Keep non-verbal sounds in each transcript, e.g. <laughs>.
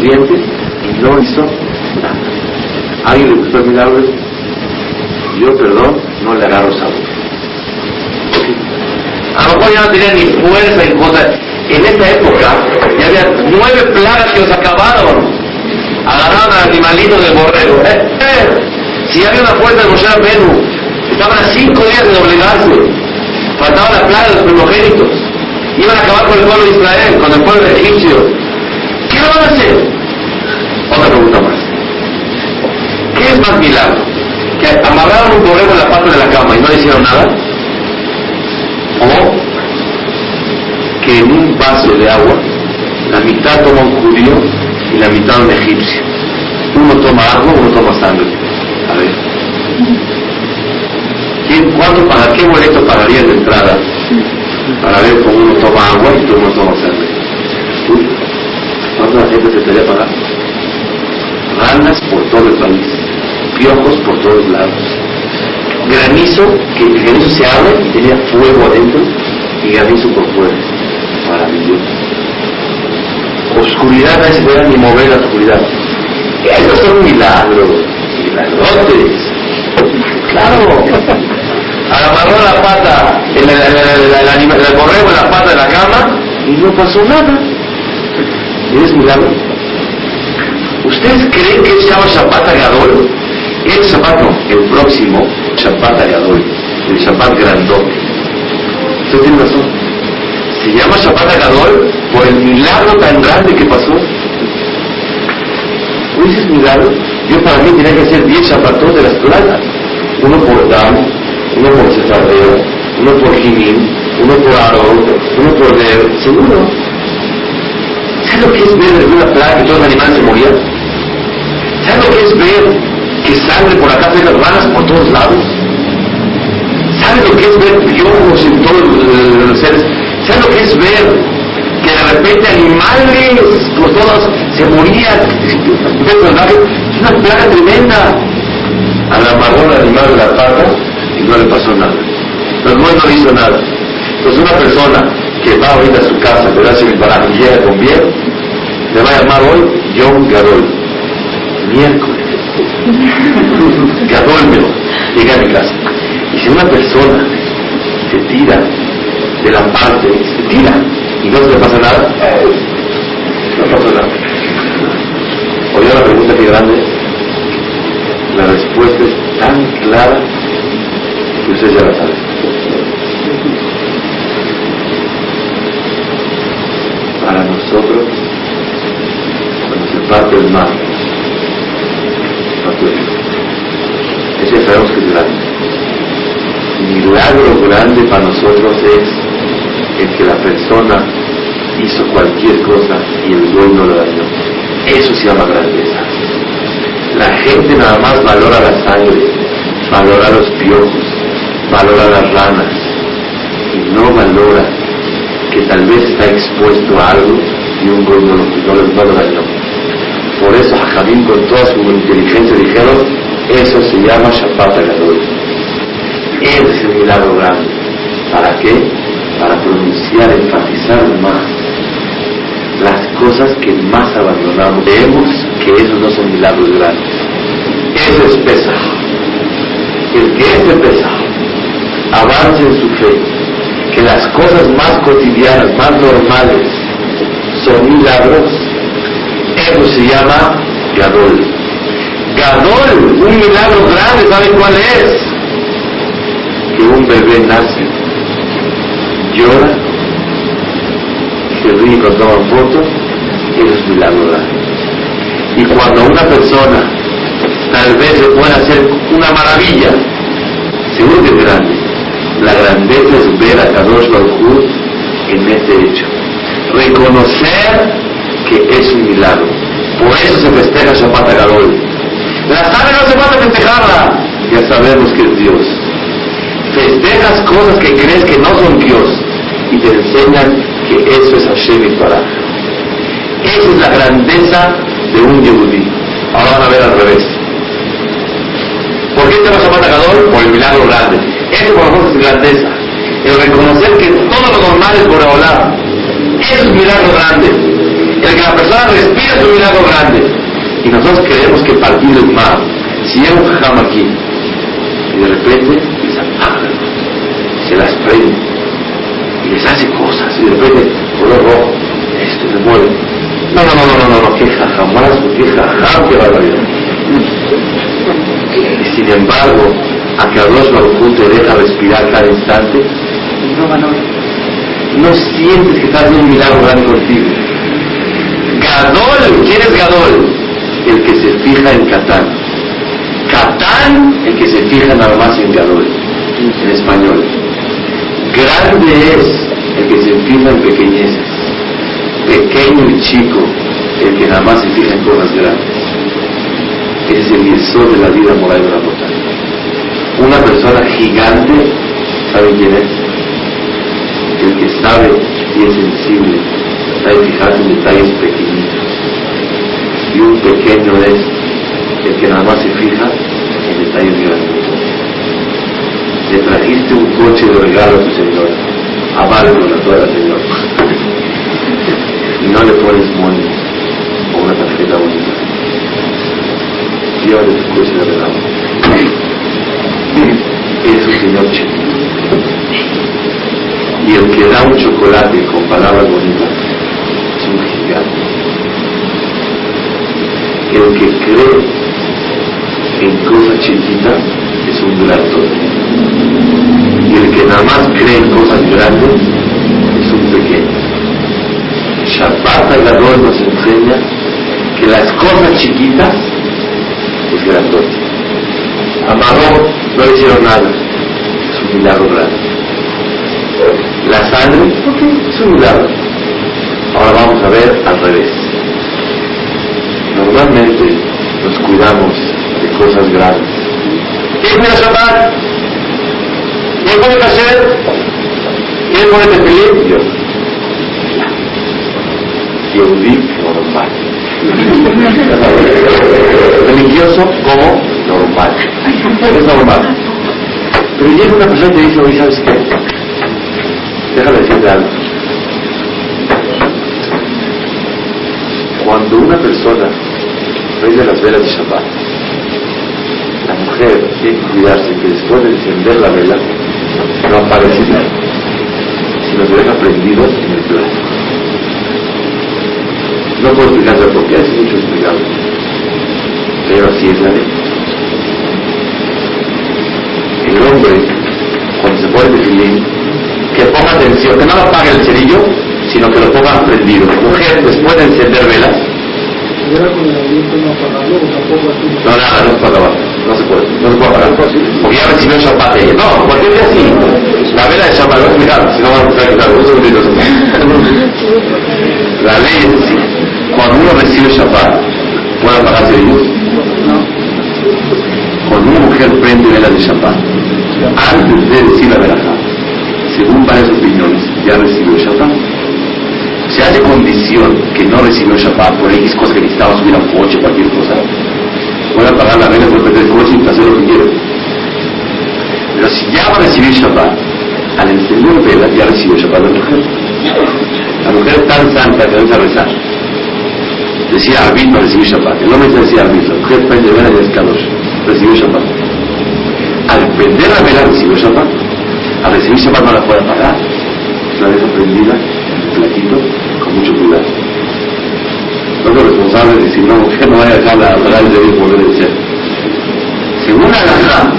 dientes y no hizo nada. ¿A alguien le gustó el milagro? Yo, perdón, no le agarro sabor. A lo mejor ya no tenía ni fuerza en contra. En esa época ya había nueve plagas que los acabaron. Agarraron al animalito del borrego. Eh, eh. Si había una fuerza de Moshe Rabenu, estaban a cinco días de doblegarse. Faltaba la plaga de los primogénitos. Iban a acabar con el pueblo de Israel, con el pueblo egipcio. ¿Qué van a hacer? Otra pregunta más. ¿Qué es más milagro? ¿Que amarraron un borrego en la pata de la cama y no hicieron nada? ¿O que en un vaso de agua la mitad toma un judío y la mitad un egipcio? Uno toma agua, uno toma sangre. A ver. ¿Quién, ¿Cuánto para qué boleto pagaría de entrada para ver cómo uno toma agua y uno toma sangre? ¿Cuánto la gente se estaría pagando? Ranas por todo el país, piojos por todos lados, granizo, que el granizo se abre y tenía fuego adentro y granizo por fuera. Maravilloso. Oscuridad, nadie se puede ni mover la oscuridad. Esos son milagros, milagrotes. Claro. Agarró la pata, el, el, el, el, borrego en la pata de la cama y no pasó nada. ¿Es milagro? ¿Ustedes creen que es Shabbat Agadol? El Shabbat no, el próximo Shabbat Agadol, el Shabbat grandote. Usted tiene razón. Se llama Shabbat Agadol por el milagro tan grande que pasó. ¿Cuál es el milagro? Yo para mí tenía que hacer 10 Shabbatot de las plagas. Uno por Dam, uno por Sefardeo, uno por Jinim, uno por Aarón, uno por Der, seguro. ¿Sabes lo que es ver una plaga que todos los animales se morían? ¿Sabes lo que es ver que sangre por acá las ranas por todos lados? ¿Sabes lo que es ver piojos en todos los seres? ¿Sabes lo que es ver que de repente animales por todos se morían? Es una plaga tremenda. A la marrón animal la pata y no le pasó nada. Pero no, no hizo nada. Entonces una persona que va ahorita a su casa, le da el para y llega con bien, le va a llamar hoy Yom Gadol. Miércoles. Gadol mejor. Llega a mi casa. Y si una persona se tira de la parte, se tira y no se le pasa nada, no pasa nada. Oye la pregunta que grande, la respuesta es tan clara que usted ya la sabe. para nosotros cuando se parte el mar. Ese sabemos que es grande. Milagro grande para nosotros es el que la persona hizo cualquier cosa y el dueño lo dañó. Eso se llama grandeza. La gente nada más valora la sangre, valora los piojos, valora las ranas y no valora que tal vez está expuesto a algo y un gol no, no, no lo dañó. Por eso Jajamín con toda su inteligencia dijeron, eso se llama Shabbat Agadol. Es el milagro grande. ¿Para qué? Para pronunciar, enfatizar más las cosas que más abandonamos. Vemos que esos no son milagros grandes. Eso es pesa. El que es de pesa, avance en su fe, que las cosas más cotidianas, más normales, son milagros, eso se llama Gadol. Gadol, un milagro grande, ¿saben cuál es? Que un bebé nace, llora, se ríe cuando toman fotos, es milagro. Y cuando una persona tal vez se puede hacer una maravilla, seguro que es grande la grandeza es ver a Kadosh Baruj en este hecho. Reconocer que es un milagro. Por eso se festeja Shabbat Gadol. La sangre no se puede festejarla. Ya sabemos que es Dios. Festejas cosas que crees que no son Dios y te enseñan que eso es Hashem y Torah. Esa es la grandeza de un Yehudí. Ahora van a ver al revés. ¿Por qué te vas a Gadol? Por el milagro grande. Eso por nosotros es grandeza. El reconocer que todo lo normal es por hablar. Es milagro grande. El que la persona respira es un milagro grande. Y nosotros creemos que partir el mar, si hay un jajam aquí, y de repente se las prende, y les hace cosas, y de repente, color rojo, esto se mueve. No, no, no, no, no, no, qué jajamazo, qué jajam, qué barbaridad. Y sin embargo, a Kadosh Baruj te deja respirar cada instante, no, no, no sientes que estás haciendo un milagro grande contigo. Gadol, ¿quién es Gadol? El que se fija en Catán. Catán, el que se fija nada más en Gadol, en español. Grande es el que se fija en pequeñeces. Pequeño y chico, el que nada más se fija en cosas grandes. Ese es el yesod de la vida moral de la montaña. Una persona gigante, ¿saben quién es? El que sabe y es sensible, sabe fijarse en detalles pequeñitos. Y un pequeño es el que nada más se fija en detalles grandes. Le trajiste un coche de regalo a tu señora, amargo a toda la señora. y no le pones money o una tarjeta bonita. Llévale tu coche de regalo. Es un señor chiquito y el que da un chocolate con palabras bonitas es un gigante. El que cree en cosas chiquitas es un gran Y el que nada más cree en cosas grandes es un pequeño. Shabbat Agadol nos enseña que las cosas chiquitas es grandote. Amaró no hicieron nada. Es un milagro grande la sangre, es un milagro. Ahora vamos a ver al revés. Normalmente nos cuidamos de cosas grandes. ¿Quién cuida Shabbat? ¿Quién puede hacer? ¿Quién puede feliz? Yo. Yehudí normal. <laughs> Religioso como normal. Es normal. Pero llega una persona y te dice, oye, ¿sabes qué? Déjame decirte algo. Cuando una persona prende las velas de Shabbat, la mujer tiene que cuidarse que después de encender la vela no aparece nada, sino se deja prendido en el plato. No puedo explicarte por qué, es mucho explicado. Pero así es la ley. El hombre, cuando se pone de filín, que ponga atención, que no lo apague el cerillo, sino que lo ponga prendido. Mujer, después de encender velas. No, nada, no se puede apagar. No se puede, no se puede apagar. Porque ya recibió Shabbat ella. No, cualquier día sí. La vela de Shabbat, a explicar, si no vamos a explicar. Un segundito. La ley es así. Cuando uno recibe Shabbat, ¿puede apagar cerillos? Cuando una mujer prende velas de Shabbat, antes de decir la verajá, según varias opiniones, ya recibió Shabbat. Se hace condición que no recibió Shabbat por X cosas que necesitaba subir a un coche, cualquier cosa. Puede apagar la vela, puede prender el coche y hacer lo que quiera. Pero si ya va a recibir Shabbat, al encender vela ya recibió Shabbat la mujer. La mujer es tan santa que debe rezar. Decía Arbit para recibir Shabbat. El hombre decía Arbit, la mujer prende vela y es Kadosh. Recibió Shabbat. Al prender la vela recibió Shabbat a recibir Shabbat no la puede pagar. La deja prendida en el platito con mucho cuidado. No es responsable de decir, no, que no vaya a el debido como debe ser. Según la gana,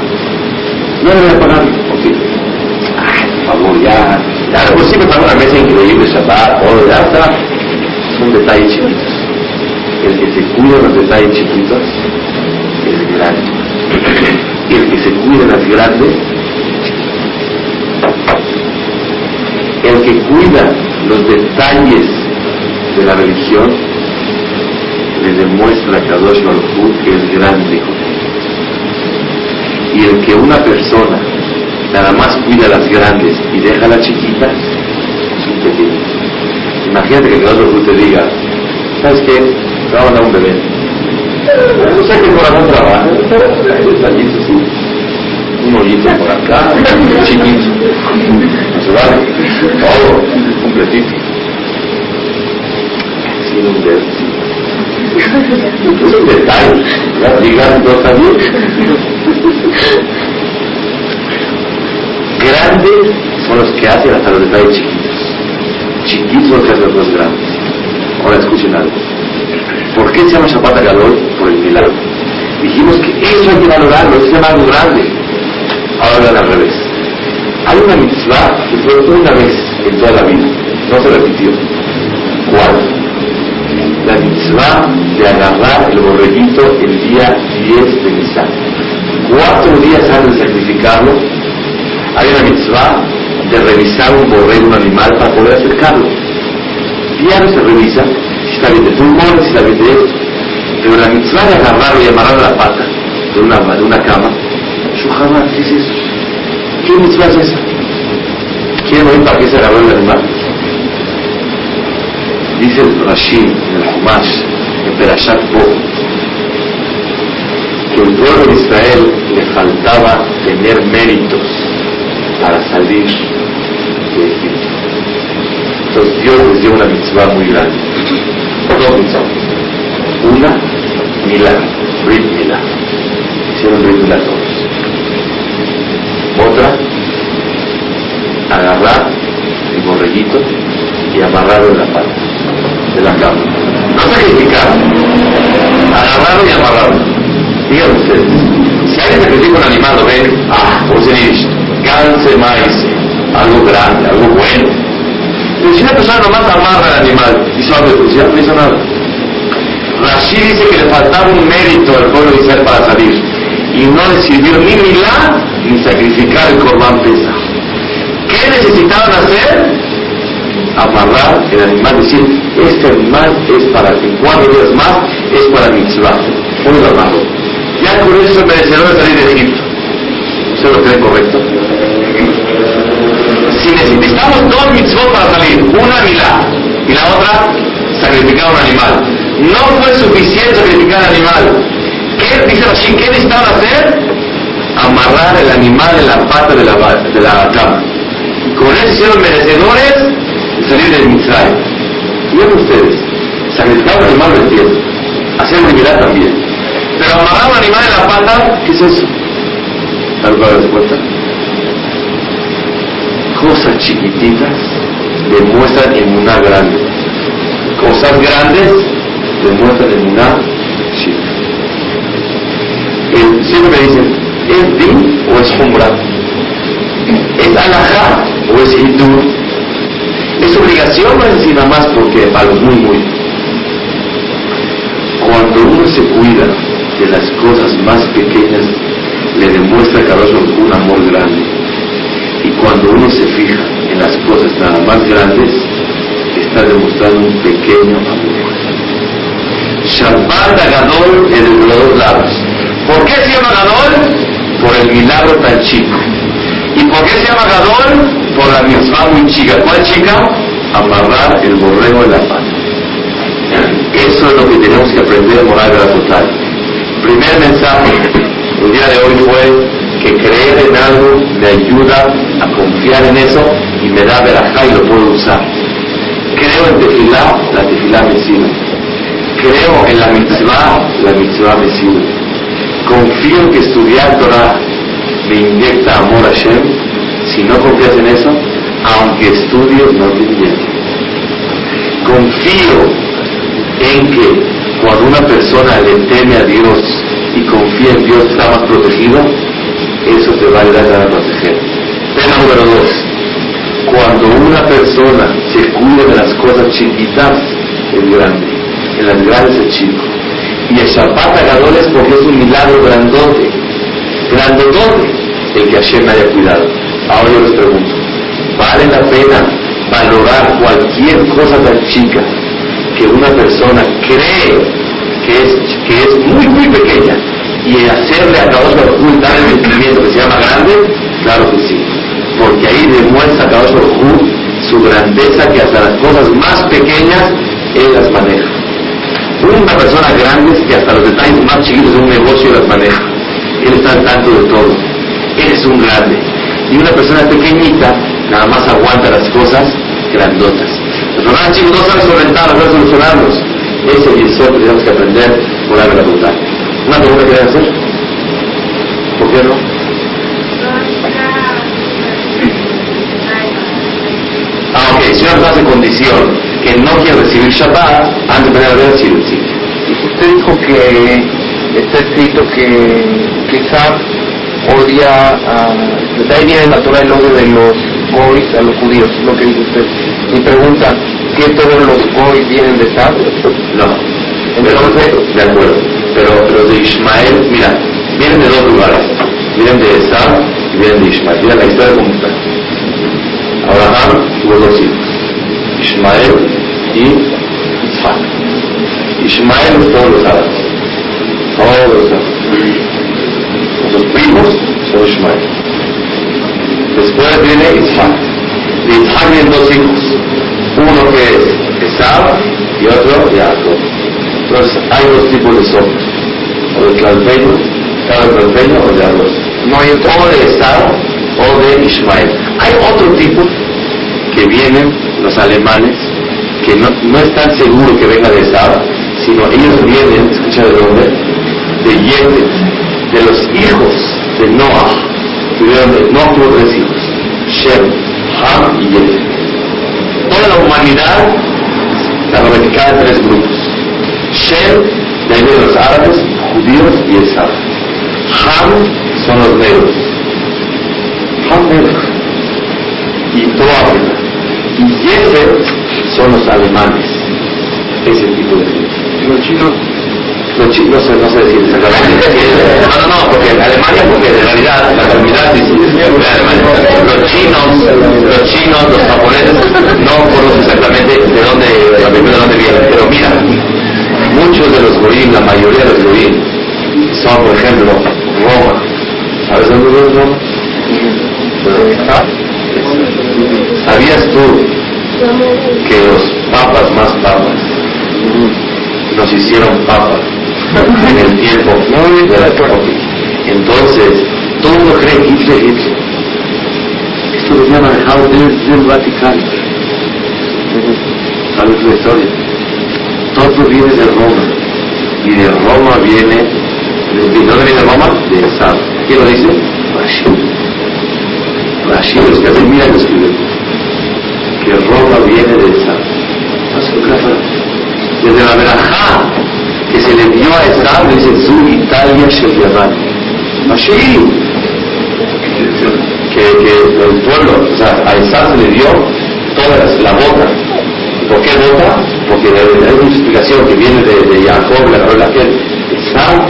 no debe pagar. Ok. Ay, por favor, ya. Ya, pues siempre pago una mesa increíble, Shabbat, todo, ya está. Son detalles chiquitos. El que se cuida de los detalles chiquitos es grande. Y el que se cuida de las grandes el que cuida los detalles de la religión le demuestra a Kadosh Baruj que es grande. Y el que una persona nada más cuida las grandes y deja las chiquitas es un pequeño. Imagínate que Kadosh Baruj te diga ¿sabes qué? te va a un bebé. No sé qué corazón trabaja detallitos sí un hoyito por acá, chiquito, no se vale, todo, completito. sin un. Es un detalle, ligando también. Grandes son los que hacen hasta los detalles chiquitos. Chiquitos son los que hacen los grandes. Ahora escuchen algo. ¿Por qué se llama Shabbat Gadol? Por el milagro. Dijimos que eso hay que valorarlo, eso se llama algo grande. Ahora al revés. Hay una mitzvah que fue una vez en toda la vida, no se repitió. ¿Cuál? La mitzvah de agarrar el borreguito el día 10 de Nisan. Cuatro días antes de sacrificarlo, hay una mitzvah de revisar un borrego, un animal, para poder acercarlo. Diario se revisa si está bien de pulmones, si está bien de esto. Pero la mitzvah de agarrarlo y amarrarlo a la pata de una, de una cama, ¿qué es eso? ¿Qué mitzvah es esa? ¿Quieren oír para qué se agarró el animal? Dice el Rashi en el Humash, en Perashat Bo, que el pueblo de Israel le faltaba tener méritos para salir de Egipto. Entonces Dios les dio una mitzvah muy grande. Dos mitzvahs. Una, Milá, Brit Milá. Hicieron Brit Milá todos. Otra, agarrar el borreguito y amarrarlo en la pata de la cama. No sacrificar, agarrarlo y amarrarlo. Díganme ustedes, si alguien sacrifica un animal, lo ven, ah, como se dice, cáncer maíz, algo grande, algo bueno. Pero si una persona nomás amarra al animal y solo ya no hizo nada. Rashi dice que le faltaba un mérito al pueblo de Israel para salir y no le sirvió ni milá ni sacrificar el corbán pesa. ¿Qué necesitaban hacer? Amarrar el animal, decir, este animal es para ti, cuatro días más es para mitzvah. Muy lo Ya con eso es merecedor de salir de Egipto. ¿Usted lo cree correcto? Si necesitamos dos mitzvot para salir, una milá y la otra sacrificar un animal. No fue suficiente sacrificar al animal. ¿Qué dice? ¿Qué necesitaban hacer? Amarrar el animal en la pata de la, de la cama. Con eso hicieron merecedores de salir del Mitzray. Miren ustedes, sacrificar un animal lo entiendo. Hacer mirar también. Pero amarrar un animal en la pata, ¿qué es eso? ¿Algo de cuenta? Cosas chiquititas demuestran en una grande. Cosas grandes demuestran en una chica. Siempre me dicen, ¿es din o es humra? ¿Es alajá o es hidur? ¿Es obligación o es nada más porque para los muy muy? Cuando uno se cuida de las cosas más pequeñas, le demuestra a un amor grande. Y cuando uno se fija en las cosas nada más grandes, está demostrando un pequeño amor. Shabbat Gadol es de los dos lados. ¿Por qué se llama Gadol? Por el milagro tan chico. ¿Y por qué se llama Gadol? Por la misma muy chica. ¿Cuál chica? Amarrar el borrego de la pata. Eso es lo que tenemos que aprender en moral de la total. Primer mensaje el día de hoy fue que creer en algo me ayuda a confiar en eso y me da verajá y lo puedo usar. Creo en tefilá, la tefilá me sirve. Creo en la mitzvah, la mitzvah me sirve. Confío en que estudiar Torah me inyecta amor a Shem. Si no confías en eso, aunque estudies, no te inyecta. Confío en que cuando una persona le teme a Dios y confía en Dios está más protegido, eso te va a ayudar a proteger. Tema número dos, cuando una persona se cuida de las cosas chiquitas, es grande, en las grandes es chico. Y el Shabbat Agadol es porque es un milagro grandote, grandote, el que Hashem haya cuidado. Ahora yo les pregunto, ¿vale la pena valorar cualquier cosa tan chica que una persona cree que es, que es muy, muy pequeña y hacerle a Kadosh Baruj dar el sentimiento que se llama grande? Claro que sí. Porque ahí demuestra Kadosh Baruj su grandeza que hasta las cosas más pequeñas Él las maneja. Una persona grande es que hasta los detalles más chiquitos de un negocio las maneja. Él está al tanto de todo. Él es un grande. Y una persona pequeñita nada más aguanta las cosas grandotas. Los chicos no saben solventar, no saben solucionarlos. Ese es el tenemos que aprender por la verdad. ¿Una pregunta que hacer? ¿Por qué no? Ah, ok, si una persona hace condición que no quiere recibir Shabbat, antes de la sí lo Usted dijo que está escrito que, Sab odia a... De ahí viene el natural odio de los goys a los judíos, lo que dice usted. Mi pregunta, ¿qué todos los goys vienen de Sab? No. Entonces, de acuerdo. Pero los de Ismael, mira, vienen de dos lugares. Vienen de Esab y vienen de Ismael. Mira la historia cómo está. Abraham tuvo dos hijos, Ismael y Isaac. Ismael es todos los árabes. Todos los árabes. Los primos son Ismael. Después viene Isaac. De Isaac vienen dos hijos. Uno que es Esab y otro Jacob. Entonces hay dos tipos de sopas. O de tlalpeño, cada tlalpeño o de arroz. No hay. O de Esab o de Ismael. Hay otro tipo que vienen los alemanes que no, no están seguros que venga de Esab, sino ellos vienen, escucha de dónde, de Yetet, de los hijos de Noah, tuvieron, Noah tuvo tres hijos, Shem, Ham y Yetet. Toda la humanidad está ramificada en tres grupos. Shem, ahí de los árabes, judíos y Esab. Ham son los negros. Ham negros. Y toda Y son los alemanes. Ese tipo de gente. Los chinos chinos, no sé, no sé decir exactamente. No, no, no, porque en Alemania, porque en realidad la comunidad dice Los chinos, los chinos, los japoneses, no conocen exactamente de dónde, de dónde vienen. Pero mira, muchos de los goyim, la mayoría de los goyim, son, por ejemplo, Roma. ¿Sabes dónde viene Roma? ¿Sabías tú que los papas más papas nos hicieron papas en el tiempo de la Entonces, todo el mundo cree Hitler. Esto lo llama dejado del Vaticano. ¿Sabes la historia? Todo viene de Roma. Y de Roma viene, ¿de dónde viene Roma? De Esab. ¿Quién lo dice? Rashid. Rashid, los que hacen mira que escribe. Que Roma viene de Esab. Desde la verajá que se le dio a Esab, dice su Italia Sheliaban. Así que, que el pueblo, o sea, a Esab se le dio toda la boca. ¿Por qué boca? Porque hay una explicación que viene de, de Jacob, la agarró la piel. Esab,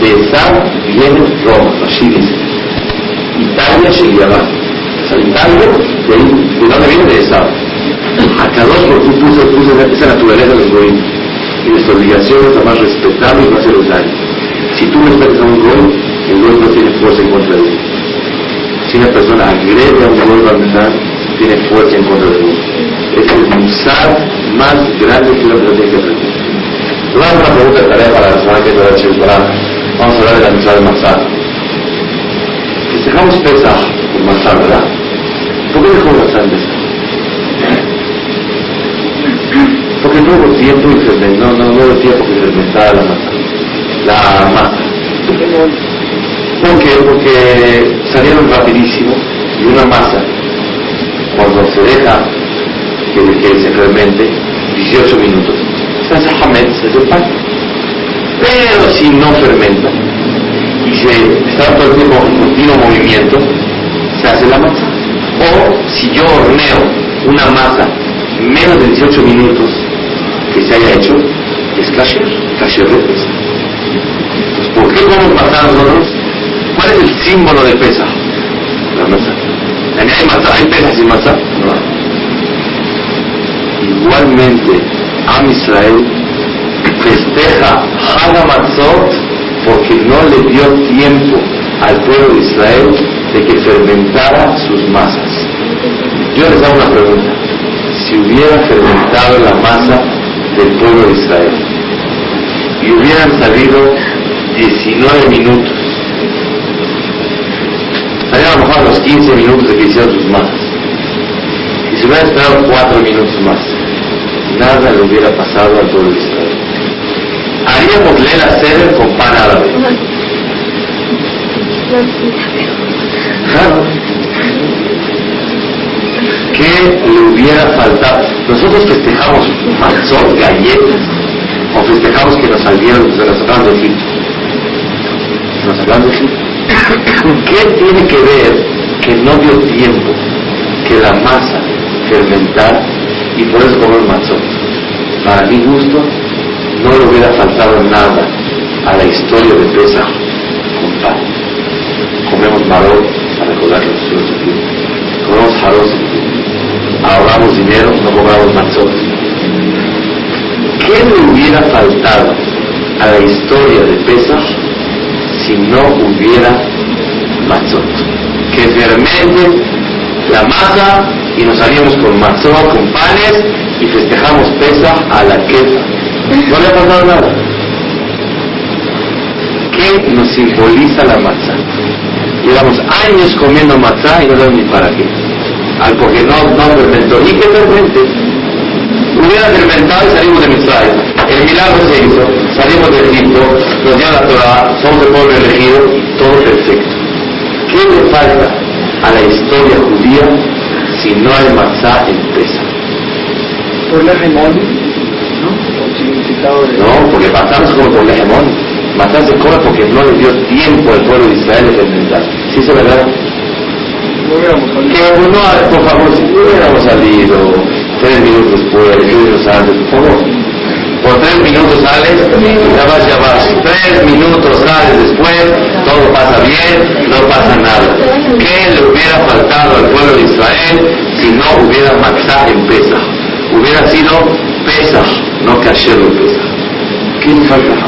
de Esab viene Roma, así dice. Italia Sheliaban. O Italia, de, ahí, ¿de dónde viene? De Esab. A dos por tú puso, puso esa naturaleza de los y nuestra obligación es más respetarlo y no hacerle daño. Si tú respetas a un gol, el gol no tiene fuerza en contra de ti. Si una persona agrede a un gol al tiene fuerza en contra de él. Es el musar más grande que persona tiene que. Vamos a una pregunta de tarea para la semana que viene para Vamos a hablar de la amistad de Masar. Festejamos Pesach por Masar, ¿verdad? ¿Por qué dejamos Masar en Pesach? Porque no hubo tiempo y no, no, no hubo tiempo que fermentara la masa. La masa. ¿Por qué? Porque salieron rapidísimo y una masa, cuando se deja que, que se fermente, 18 minutos, se hace hamet, se hace pan. Pero si no fermenta y se está todo el tiempo en continuo movimiento, se hace la masa. O si yo horneo una masa menos de 18 minutos que se haya hecho, es kasher, kasher de pesa. Entonces, ¿por qué matar nosotros? ¿Cuál es el símbolo de pesa? La masa. ¿Hay, ¿Hay pesa sin masa? No. Igualmente, Am Israel festeja Hanamatzot porque no le dio tiempo al pueblo de Israel de que fermentara sus masas. Yo les hago una pregunta si hubiera fermentado la masa del pueblo de Israel y hubieran salido 19 minutos, salieron a lo mejor a los 15 minutos de que hicieron sus masas, y se hubieran esperado 4 minutos más, nada le hubiera pasado al pueblo de Israel. Haríamos lela ceder con pan árabe. Claro. ¿Qué le hubiera faltado? Nosotros festejamos matzot, galletas, o festejamos que nos salieron, se nos sacaron de Egipto. Nos sacaron de Egipto. ¿Qué tiene que ver que no dio tiempo que la masa fermentar y por eso comer matzot? Para mi gusto, no le hubiera faltado nada a la historia de Pesach con pan. Comemos marot para recordar que nosotros Comemos jaros, ahorramos dinero, no cobramos matzot. ¿Qué le hubiera faltado a la historia de Pesach si no hubiera matzot? Que fermente la masa y nos salimos con matzot, con panes y festejamos Pesach a la quefa. No le ha faltado nada. ¿Qué nos simboliza la matzah? Llevamos años comiendo matzah y no sabemos ni para qué. Al porque no, no fermentó. ¿Y qué fermente? Hubiera fermentado y salimos de Mitzray. El milagro se hizo, salimos de Egipto, nos dio la Torah, somos el pueblo elegido y todo perfecto. ¿Qué le falta a la historia judía si no hay matzah en Pesa? Por la hegemonía, ¿no? No, porque matzah no se come por la hegemonía. Matzah se come porque no le dio tiempo al pueblo de Israel de fermentar. ¿Sí es verdad? Que uno, por favor, si hubiéramos salido tres minutos después, tres minutos antes, por tres minutos sales, ya vas, ya vas. Tres minutos sales después, todo pasa bien, no pasa nada. ¿Qué le hubiera faltado al pueblo de Israel si no hubiera matzah en Pesach? Hubiera sido Pesach, no kasher de Pesach. ¿Qué le falta?